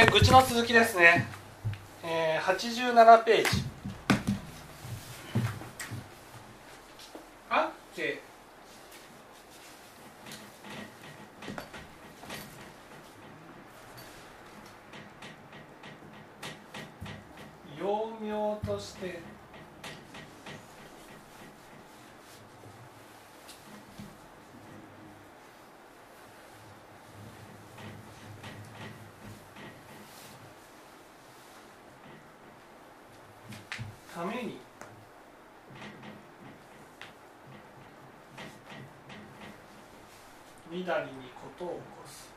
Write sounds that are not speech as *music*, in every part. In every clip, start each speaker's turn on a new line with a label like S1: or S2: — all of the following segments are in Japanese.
S1: えー、愚痴の続きですね、えー、87ページ。あって。幼名としてためにみだりにことを起こす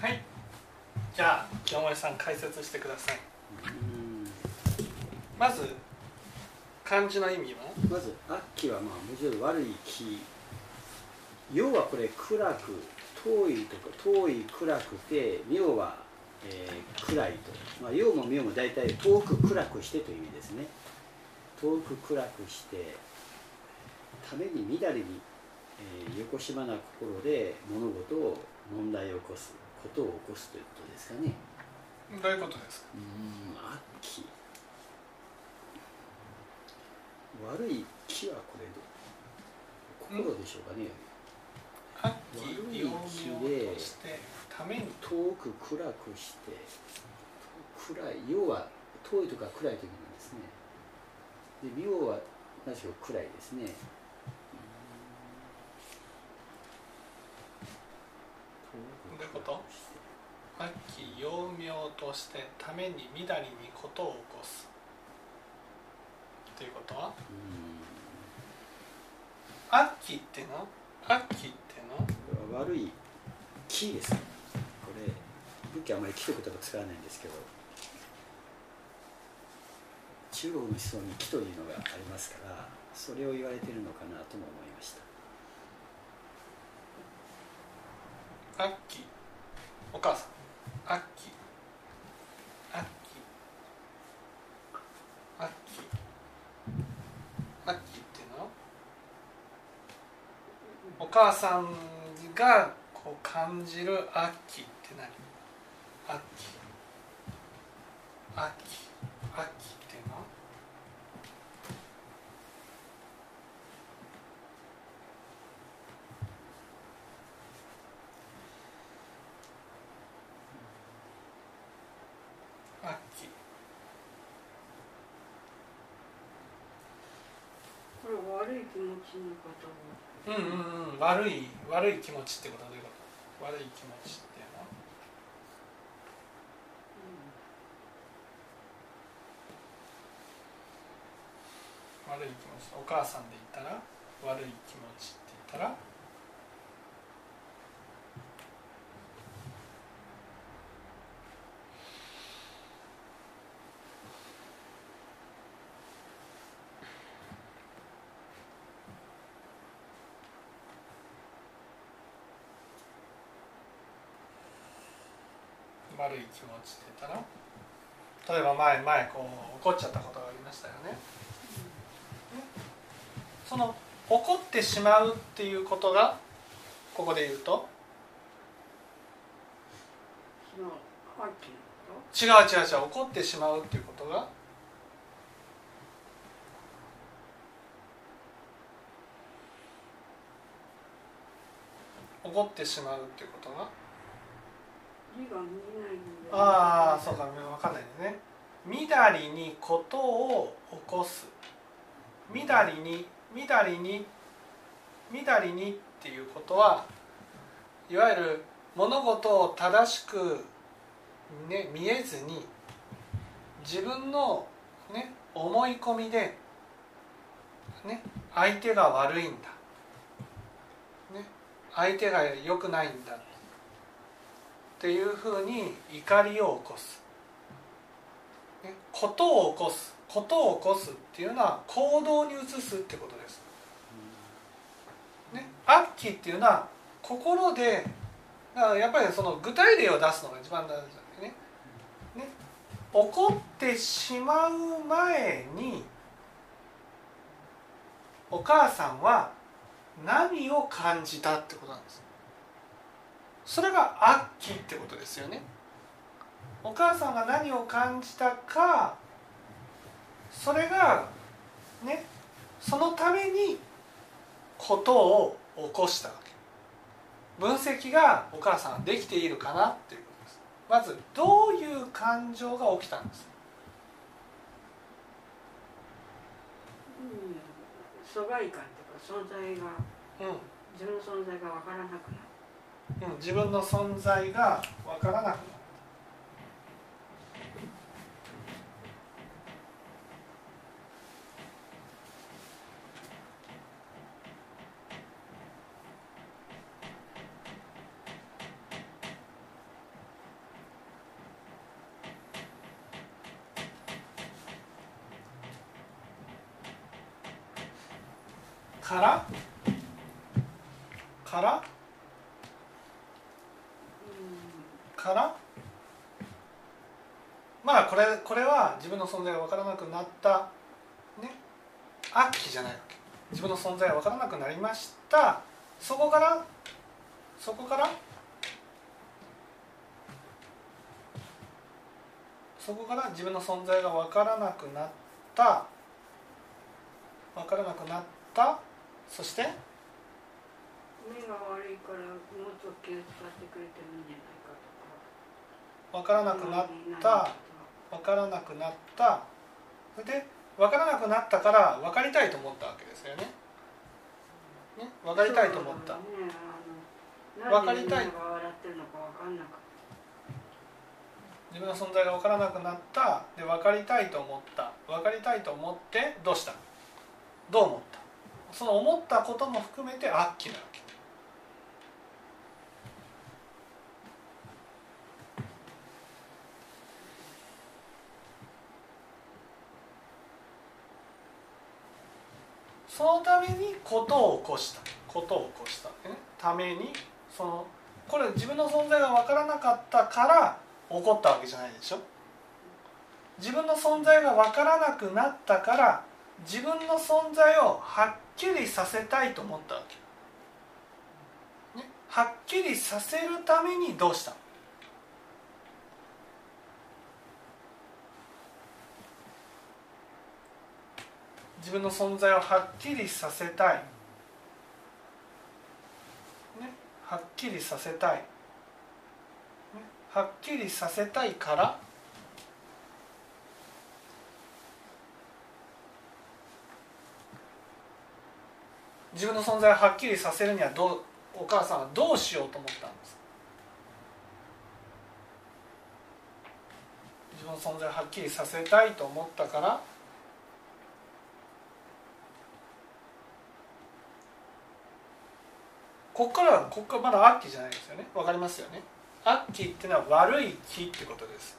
S1: はいじゃあ清盛さん解説してください。まず漢字の意味は？
S2: まず「悪鬼」はまあもちろん悪い気。要はこれ暗く遠いとか遠い暗くて妙は、えー、暗いと、まあ、陽も妙も大体遠く暗くしてという意味ですね。遠く暗くしてために乱れに、えー、横島な心で物事を問題を起こすことを起こすということですかね。
S1: どういうことですか？
S2: うん悪鬼悪い気はこれ心でしょうかね。
S1: 悪鬼幼名としてために。
S2: 遠く暗くして暗い。要は遠いとか暗いという意味なんですね。で妙は何しろ暗いですね
S1: どういうこと悪鬼幼名としてためにみだりにことを起こす。ということは？悪鬼っての？悪鬼っての？
S2: 悪い気ですこれ仏教あまり気という言葉使わないんですけど。中国の思想に気というのがありますからそれを言われているのかなとも思いました。
S1: 悪鬼？お母さん秋。秋。秋。秋っていうの？お母さんがこう感じる秋って何？秋。秋。秋鬼悪鬼っていうの悪鬼
S3: これ悪い気持ちの方
S1: うんうんうん。悪い悪い気持ちってことはどういうこと悪い気持ちっていうの。は悪い気持ち。お母さんで言ったら悪い気持ちって言ったら悪い気持ちって言ったら例えば前前こう怒っちゃったことがありましたよね。その怒ってしまうっていうことがここで言うと？違う違う違う怒ってしまうっていうことが？怒ってしまうっていうことが
S3: と字が見えないんで
S1: ああそうか分かんないですね。みだりにことを起こす。みだりにみだりにみだりにっていうことはいわゆる物事を正しく、ね、見えずに自分の、ね、思い込みで、ね、相手が悪いんだ、ね、相手が良くないんだっていうふうに怒りを起こす、ね、ことを起こす。ことを起こすっていうのは行動に移すってことです、ね、悪鬼っていうのは心でだからやっぱりその具体例を出すのが一番大事なんでね。ね怒ってしまう前にお母さんは何を感じたってことなんです。それが悪鬼ってことですよね。お母さんが何を感じたかそれがねそのためにことを起こしたわけ。分析がお母さんはできているかなっていうことです。まずどういう感情が起きたんです？
S3: 疎外感とか存在が、うん、自分の存在が分からなくな
S1: る、自分の存在が分からなくなるからからからまあこれこれは自分の存在が分からなくなったね悪鬼じゃないわけ。自分の存在が分からなくなりました。そこからそこからそこから自分の存在が分からなくなった。分からなくなった。そして
S3: 目が悪いからもっと気を使ってくれてるんじゃないかと
S1: か。分からなくなった分からなくなった。それで分からなくなったから分かりたいと思ったわけですよね。ね分かりたいと思った。ね、分かりたい。自分の存在が分からなくなった。で分かりたいと思った。分かりたいと思ってどうした？どう思った？その思ったことも含めて悪鬼なわけそのためにことを起こした。ことを起こした、ね、ためにそのこれ自分の存在が分からなかったから起こったわけじゃないでしょ。自分の存在が分からなくなったから自分の存在をはっきりさせたいと思ったわけ、ね、はっきりさせるためにどうしたの？自分の存在をはっきりさせたい、ね、はっきりさせたい、ね、はっきりさせたいから。自分の存在をはっきりさせるにはどうお母さんはどうしようと思ったんです自分の存在をはっきりさせたいと思ったから。ここからここからまだ悪鬼じゃないですよね。わかりますよね。悪鬼っていうのは悪い気ってことです。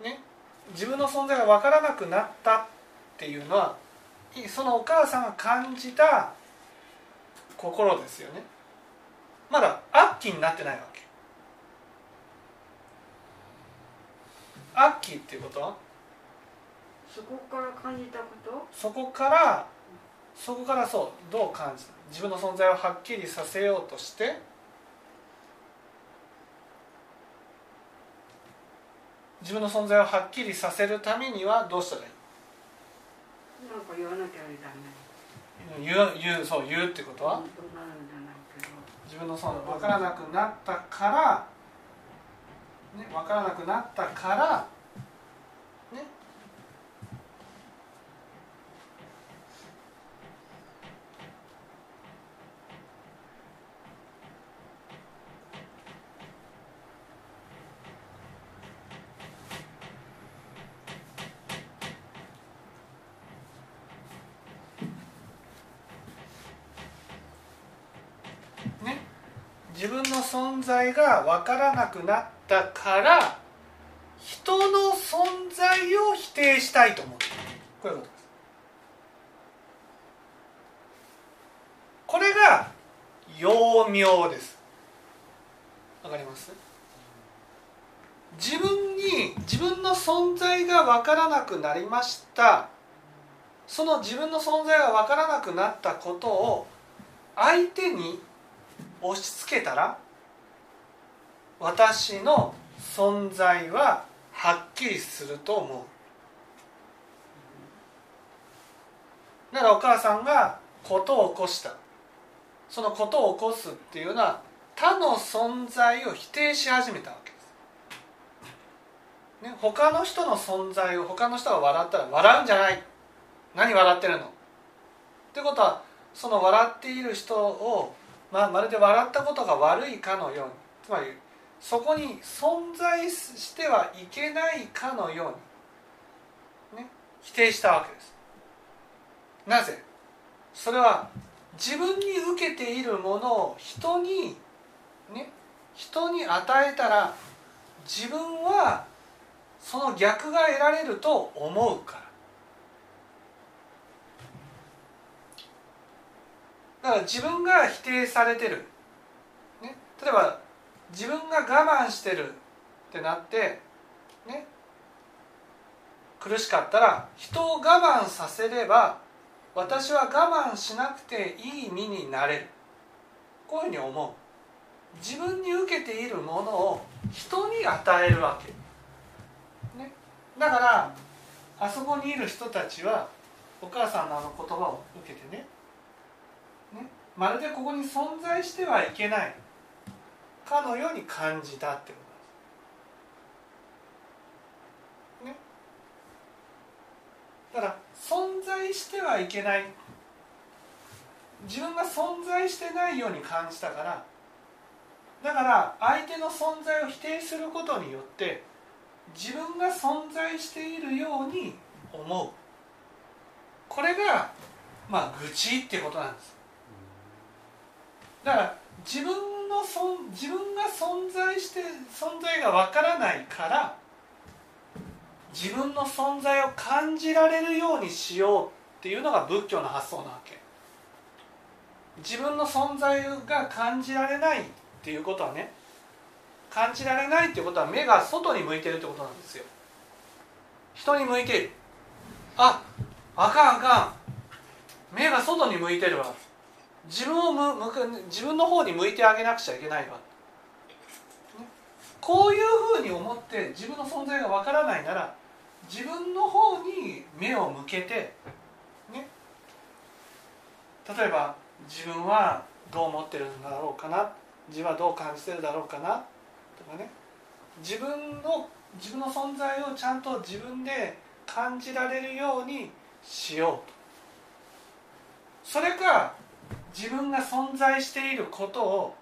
S1: ね。自分の存在が分からなくなったっていうのはそのお母さんが感じた心ですよね。まだ悪鬼になってないわけ。悪鬼っていうことは？
S3: そこから感じたこと？
S1: そこからそこからそうどう感じた？自分の存在をはっきりさせようとして？自分の存在をはっきりさせるためにはどうしたらいい？
S3: なんか言わなきゃダ
S1: メ言う言うそう言うってことは？自分のその分からなくなったから、ね、分からなくなったから自分の存在が分からなくなったから人の存在を否定したいと思ってこういうことです。これが幼名です。わかります？自分に自分の存在が分からなくなりました。その自分の存在が分からなくなったことを相手に押し付けたら私の存在ははっきりすると思う。ならお母さんがことを起こした。そのことを起こすっていうのは他の存在を否定し始めたわけです、ね、他の人の存在を他の人が笑ったら笑うんじゃない。何笑ってるの？ってことはその笑っている人を、まあ、まるで笑ったことが悪いかのように。つまりそこに存在してはいけないかのように、ね、否定したわけです。なぜ？それは自分に受けているものを人にね。人に与えたら自分はその逆が得られると思うからだから自分が否定されてる、ね、例えば自分が我慢してるってなってね。苦しかったら人を我慢させれば私は我慢しなくていい身になれる。こういうふうに思う。自分に受けているものを人に与えるわけ、ね、だからあそこにいる人たちはお母さんのあの言葉を受けてねね。まるでここに存在してはいけない。かのように感じたってことです。ね、だから存在してはいけない。自分が存在してないように感じたから。だから相手の存在を否定することによって自分が存在しているように思う。これがまあ愚痴ってことなんです。だから自分の自分が存在して存在がわからないから自分の存在を感じられるようにしようっていうのが仏教の発想なわけ。自分の存在が感じられないっていうことはね感じられないっていうことは目が外に向いてるってことなんですよ。人に向いている。ああかんあかん。目が外に向いてるわ。自分を向く自分の方に向いてあげなくちゃいけないわ、こういうふうに思って自分の存在がわからないなら自分の方に目を向けてね。例えば自分はどう思ってるんだろうかな？自分はどう感じてるだろうかな？とかね。自分の自分の存在をちゃんと自分で感じられるようにしようと。それか自分が存在していることを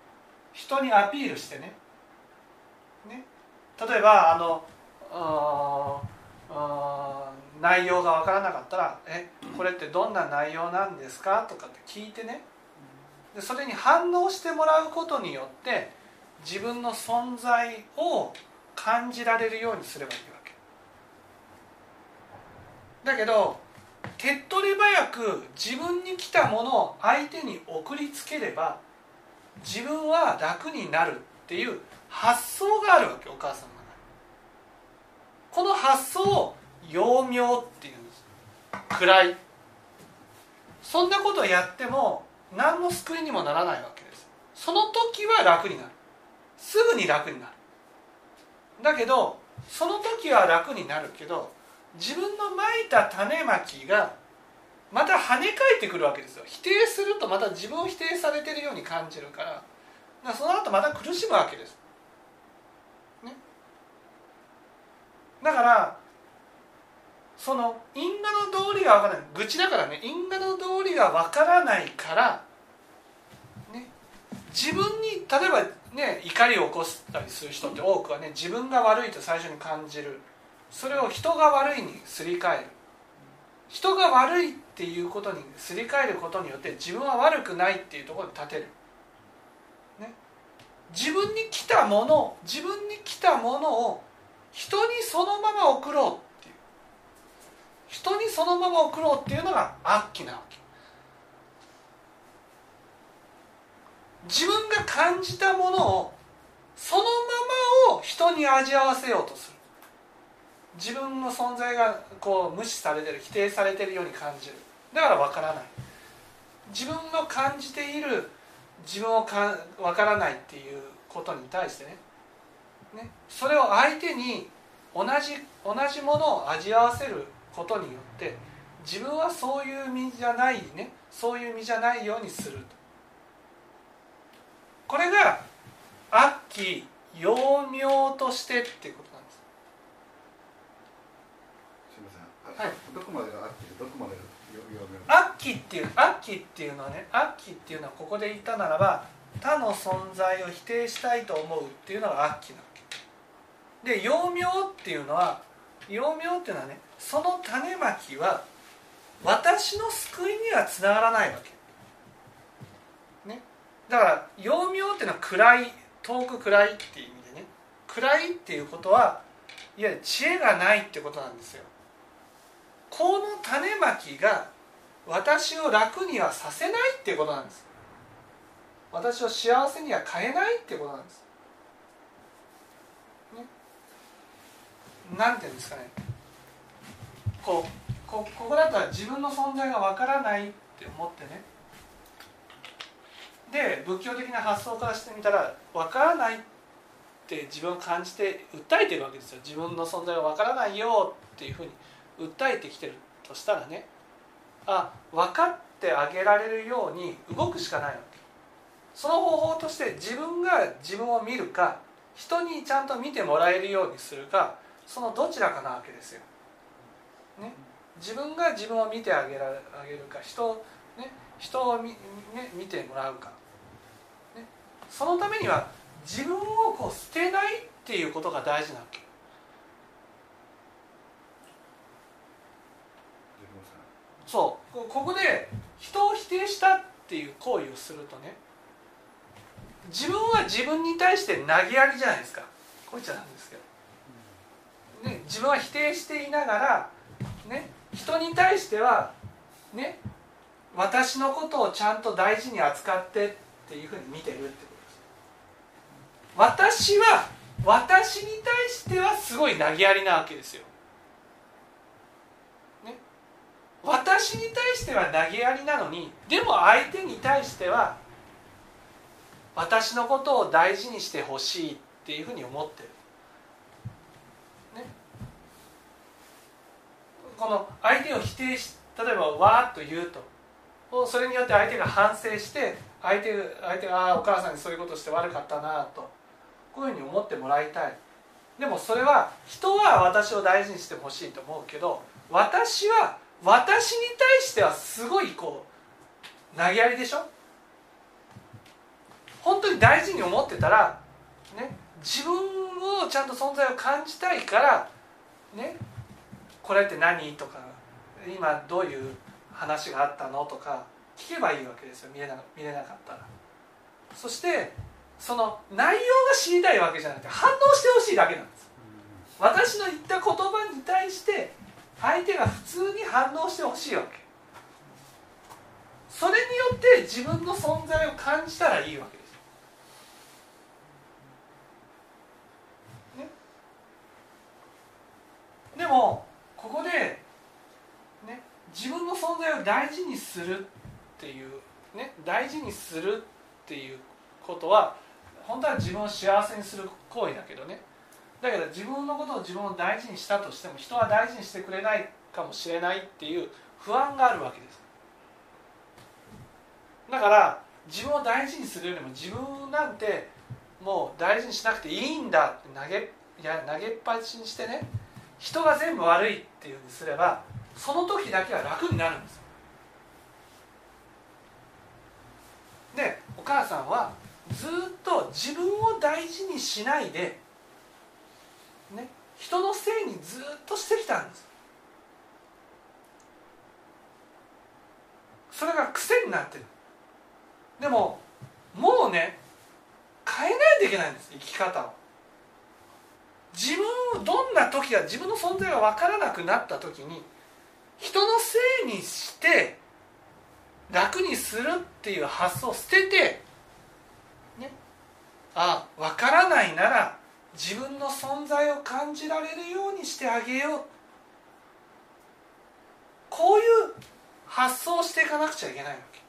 S1: 人にアピールしてね。ね。例えばあの内容が分からなかったら「えこれってどんな内容なんですか?」とかって聞いてね。でそれに反応してもらうことによって自分の存在を感じられるようにすればいいわけ。だけど手っ取り早く自分に来たものを相手に送りつければ自分は楽になるっていう発想があるわけお母さんがこの発想を幼名っていうんです。暗い。そんなことをやっても何の救いにもならないわけです。その時は楽になる。すぐに楽になる。だけどその時は楽になるけど自分のまいた種まきがまた跳ね返ってくるわけですよ。否定するとまた自分を否定されてるように感じるから。からその後また苦しむわけです、ね、だからその因果の道理が分からない。愚痴だからね。因果の道理が分からないから、ね、自分に例えばね怒りを起こしたりする人って多くはね自分が悪いと最初に感じる。それを人が悪いにすり替える。人が悪いっていうことにすり替えることによって自分は悪くないっていうところに立てる、ね、自分に来たもの自分に来たものを人にそのまま送ろうっていう。人にそのまま送ろうっていうのが悪鬼なわけ。自分が感じたものをそのままを人に味わわせようとする。自分の存在がこう無視されてる否定されてるように感じる。だから分からない。自分の感じている自分をか分からないっていうことに対してね。ね。それを相手に同じ同じものを味わわせることによって自分はそういう身じゃないね。そういう身じゃないようにするこれが悪鬼幼名としてってことなんです
S4: すみません。あ
S1: はい。
S4: どこまでがあってどこまでがよよよ
S1: 悪鬼っていう悪鬼っていうのはね悪鬼っていうのはここで言ったならば他の存在を否定したいと思うっていうのが悪鬼なわけ。で幼名っていうのは幼名っていうのはねその種まきは私の救いにはつながらないわけ。ね。だから幼名っていうのは暗い遠く暗いっていう意味でね。暗いっていうことはいわゆる知恵がないってことなんですよ。この種まきが私を楽にはさせないっていうことなんです。私を幸せには変えないっていうことなんです、ね、なんていうんですかね。こうこここだったら自分の存在がわからないって思ってね。で仏教的な発想からしてみたらわからないって自分を感じて訴えてるわけですよ。自分の存在がわからないよっていうふうに。訴えてきてるとしたらねあ分かってあげられるように動くしかないわけ。その方法として自分が自分を見るか人にちゃんと見てもらえるようにするかそのどちらかなわけですよ、ね、自分が自分を見てあげらあげるか人,、ね、人を見,、ね、見てもらうか、ね、そのためには自分をこう捨てないっていうことが大事なわけ
S4: 自分さん
S1: そう。ここで人を否定したっていう行為をするとね自分は自分に対して投げやりじゃないですか。こいつなんですけど、ね、自分は否定していながら、ね、人に対してはね私のことをちゃんと大事に扱ってっていうふうに見てるってことです。私は私に対してはすごい投げやりなわけですよ。私に対しては投げやりなのにでも相手に対しては私のことを大事にしてほしいっていうふうに思ってる、ね、この相手を否定し例えばわーっと言うとそれによって相手が反省して相手相手があーお母さんにそういうことして悪かったなとこういうふうに思ってもらいたい。でもそれは人は私を大事にしてほしいと思うけど私は私に対してはすごいこう投げやりでしょ？本当に大事に思ってたらね自分をちゃんと存在を感じたいからねこれって何？とか今どういう話があったの？とか聞けばいいわけですよ。見れな見れなかったら。そしてその内容が知りたいわけじゃなくて反応してほしいだけなんです。私の言った言葉に対して相手が普通に反応してほしいわけ。それによって自分の存在を感じたらいいわけです。ね。でもここでね自分の存在を大事にするっていうね大事にするっていうことは本当は自分を幸せにする行為だけどね。だけど自分のことを自分を大事にしたとしても人は大事にしてくれないかもしれないっていう不安があるわけです。だから自分を大事にするよりも自分なんてもう大事にしなくていいんだって投げいや投げっぱなしにしてね人が全部悪いっていうふうにすればその時だけは楽になるんですでお母さんはずっと自分を大事にしないでね、人のせいにずっとしてきたんです。それが癖になってる。でももうね変えないといけないんです生き方を。自分をどんな時が自分の存在が分からなくなった時に人のせいにして楽にするっていう発想を捨ててねあ分からないなら自分の存在を感じられるようにしてあげよう。こういう発想をしていかなくちゃいけないわけ。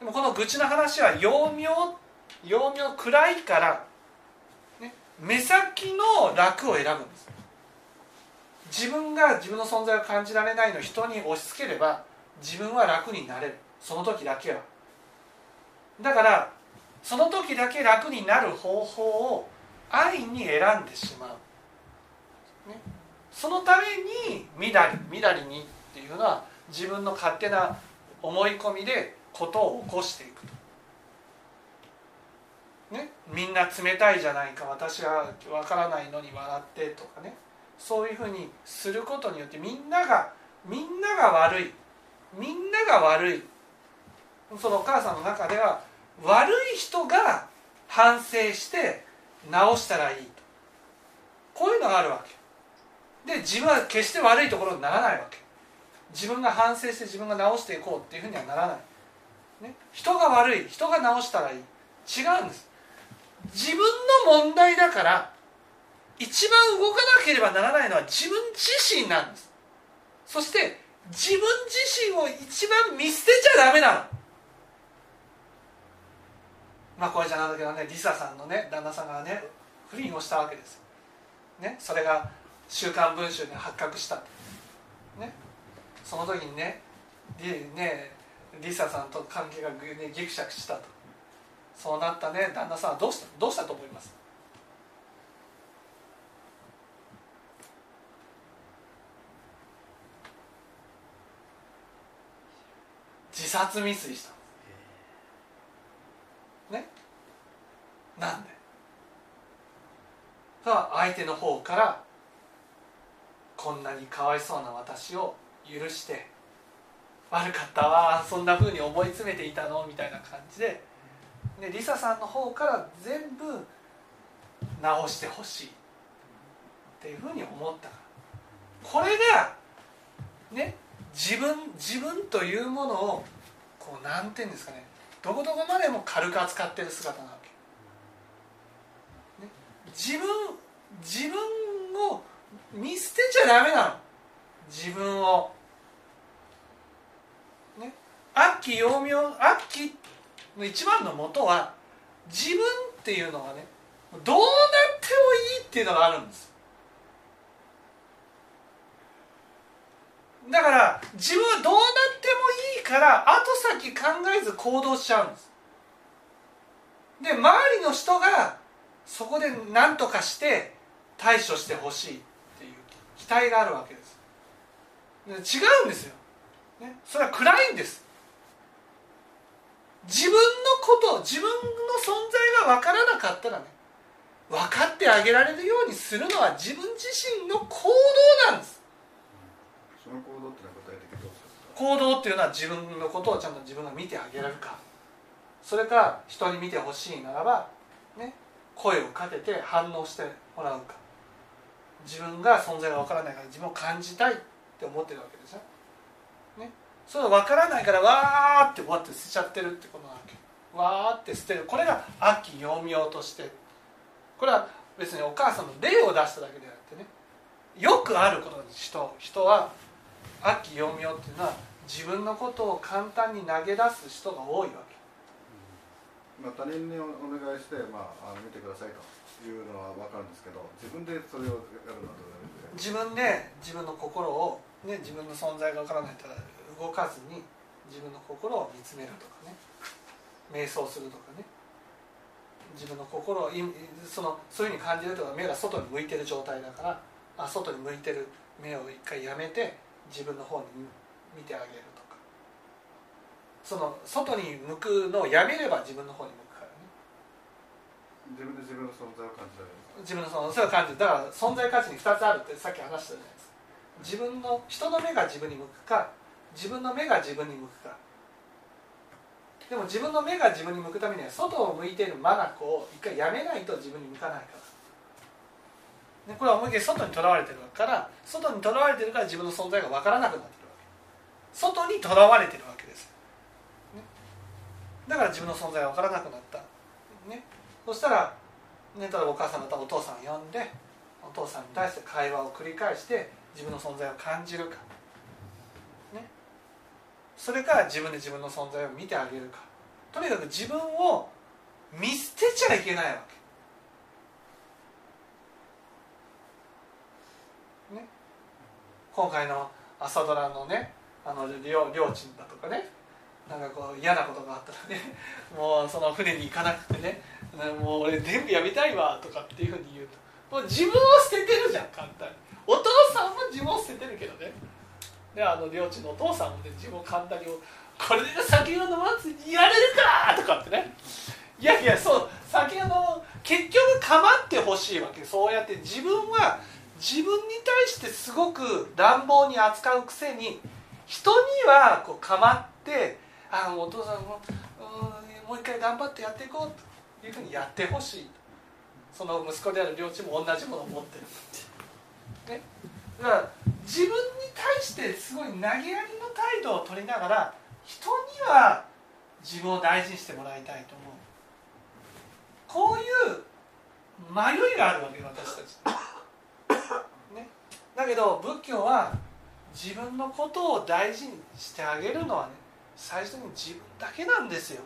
S1: でもこの愚痴の話は幼名幼名暗いから、ね、目先の楽を選ぶんです。自分が自分の存在を感じられないのを人に押し付ければ自分は楽になれる。その時だけは。だからその時だけ楽になる方法を安易に選んでしまう、ね、そのために「みだり」「みだりに」っていうのは自分の勝手な思い込みでことを起こしていくと、ね、みんな冷たいじゃないか私は分からないのに笑ってとかね。そういうふうにすることによってみんながみんなが悪い。みんなが悪い。そのお母さんの中では悪い人が反省して直したらいいと。こういうのがあるわけで自分は決して悪いところにならないわけ自分が反省して自分が直していこうっていうふうにはならない、ね、人が悪い人が直したらいい。違うんです。自分の問題だから一番動かなければならないのは自分自身なんです。そして自分自身を一番見捨てちゃダメなの。まあこれじゃなんだけどねリサさんのね旦那さんがね不倫をしたわけです、ね、それが「週刊文春」で発覚した。ねその時にねリねリサさんと関係が、ね、ギクシャクしたと。そうなったね旦那さんはどうしたどうしたと思います？自殺未遂したねなんで？さあ相手の方からこんなにかわいそうな私を許して悪かったわそんなふうに思い詰めていたの？みたいな感じで。でリサさんの方から全部直してほしい。っていうふうに思った。これがね自分自分というものをこうなんていうんですかね。どこどこまでも軽く扱ってる姿なわけ、ね、自分自分を見捨てちゃダメなの。自分を。ね。悪鬼幼名悪鬼の一番のもとは自分っていうのがねどうなってもいいっていうのがあるんです。だから自分はどうなってもいいから後先考えず行動しちゃうんです。で周りの人がそこで何とかして対処してほしいっていう期待があるわけです。違うんですよ、ね、それは暗いんです。自分のこと自分の存在が分からなかったらね分かってあげられるようにするのは自分自身の行動なんです。
S4: その行動ってのは具体的にどう
S1: 行動っていうのは自分のことをちゃんと自分が見てあげられるか。それか人に見てほしいならば、ね、声をかけて反応してもらうか。自分が存在が分からないから自分を感じたいって思ってるわけですよ、ね、それが分からないからわーってわって捨てちゃってるってことなわけ。わーって捨てる。これが悪鬼幼名として。これは別にお母さんの例を出しただけであってね。よくあることです。人。人は悪鬼幼名っていうのは自分のことを簡単に投げ出す人が多いわけ。
S4: まあ、他人にお願いして、まあ、あの見てくださいというのは分かるんですけど自分でそれをやるのはどうやるんで
S1: 自分で自分の心を、ね、自分の存在がわからないから動かずに自分の心を見つめるとかね。瞑想するとかね。自分の心をいそのそういうふうに感じるとか目が外に向いてる状態だからあ外に向いてる目を一回やめて自分の方に見てあげると。その外に向くのをやめれば自分の方に向くからね。
S4: 自分で自分の存在を感じられる。
S1: 自分のそのそれを感じるだから存在価値に2つあるってさっき話したじゃないですか。自分の人の目が自分に向くか自分の目が自分に向くか。でも自分の目が自分に向くためには外を向いている眼を一回やめないと自分に向かないから、ね、これは思いっきり外にとらわれてるから外にとらわれてるから自分の存在が分からなくなってるわけ。外にとらわれてるわけです、ね、だから自分の存在が分からなくなった、ね、そしたら、ね、例えばお母さんだったらお父さんを呼んでお父さんに対して会話を繰り返して自分の存在を感じるか、ね、それから自分で自分の存在を見てあげるか。とにかく自分を見捨てちゃいけないわけ。ね、今回の朝ドラのねあの領領地だとかね。なんかこう嫌なことがあったらね *laughs* もうその船に行かなくてねもう俺全部やめたいわとかっていうふうに言うともう自分を捨ててるじゃん簡単に。お父さんも自分を捨ててるけどね。であの領地のお父さんもね自分を簡単にこれで酒を飲まずにやれるかとかってね。いやいやそう酒を結局構ってほしいわけそうやって自分は自分に対してすごく乱暴に扱うくせに人にはこう構ってああお父さんももう一回頑張ってやっていこうというふうにやってほしい。その息子である両親も同じものを持ってる、ね、だから自分に対してすごい投げやりの態度を取りながら人には自分を大事にしてもらいたいと思う。こういう迷いがあるわけ私たち、ね、だけど仏教は自分のことを大事にしてあげるのはね最初に自分だけなんですよ。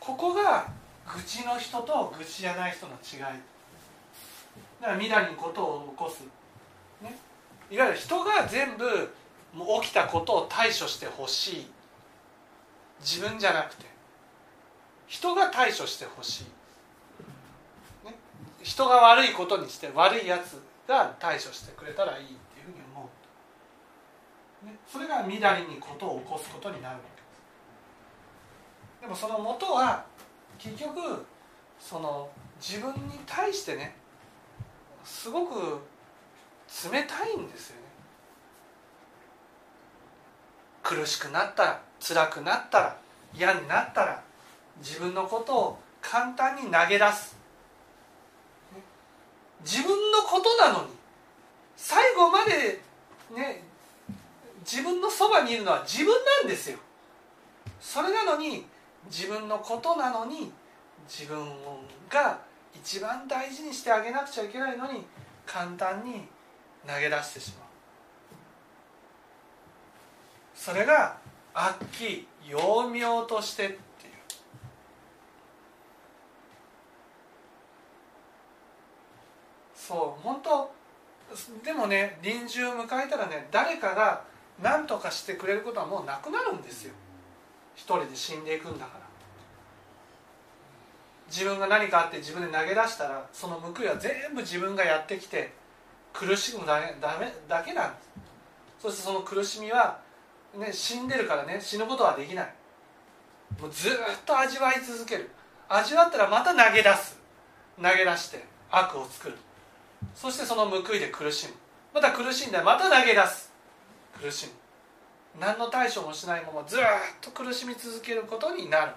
S1: ここが愚痴の人と愚痴じゃない人の違い。だから未来にことを起こす、ね、いわゆる人が全部もう起きたことを対処してほしい。自分じゃなくて。人が対処してほしい、ね、人が悪いことにして悪いやつが対処してくれたらいいっていうふうに思う、ね、それがみだりにことを起こすことになるわけです。でもその元は結局その自分に対してねすごく冷たいんですよね。苦しくなったら辛くなったら嫌になったら自分のことを簡単に投げ出す。自分のことなのに最後までね自分のそばにいるのは自分なんですよ。それなのに自分のことなのに自分が一番大事にしてあげなくちゃいけないのに簡単に投げ出してしまう。それが悪鬼幼名としてっていう。そう本当でもね臨終を迎えたらね誰かが何とかしてくれることはもうなくなるんですよ。一人で死んでいくんだから。自分が何かあって自分で投げ出したらその報いは全部自分がやってきて苦しむだけだめだけなんです。そしてその苦しみは、ね、死んでるからね死ぬことはできない。もうずっと味わい続ける。味わったらまた投げ出す。投げ出して悪を作る。そしてその報いで苦しむ。また苦しんでまた投げ出す。苦しむ何の対処もしないままずっと苦しみ続けることになる。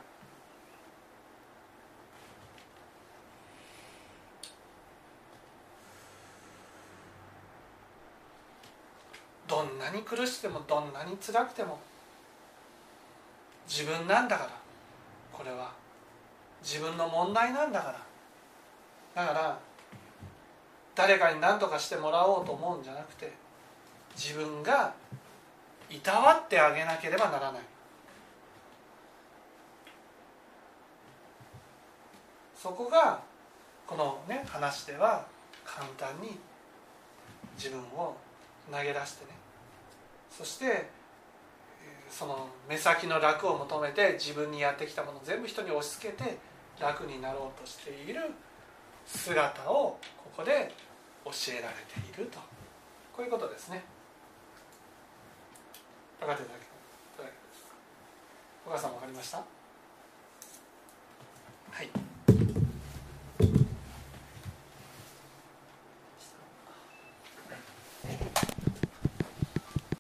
S1: どんなに苦しくてもどんなに辛くても自分なんだから。これは。自分の問題なんだから。だから誰かに何とかしてもらおうと思うんじゃなくて自分がいたわってあげなければならない。そこがこのね話では簡単に自分を投げ出してね。そしてその目先の楽を求めて自分にやってきたもの全部人に押し付けて楽になろうとしている姿をここで教えられていると。こういうことですね。分かっていただけお母さん分かりました？はい。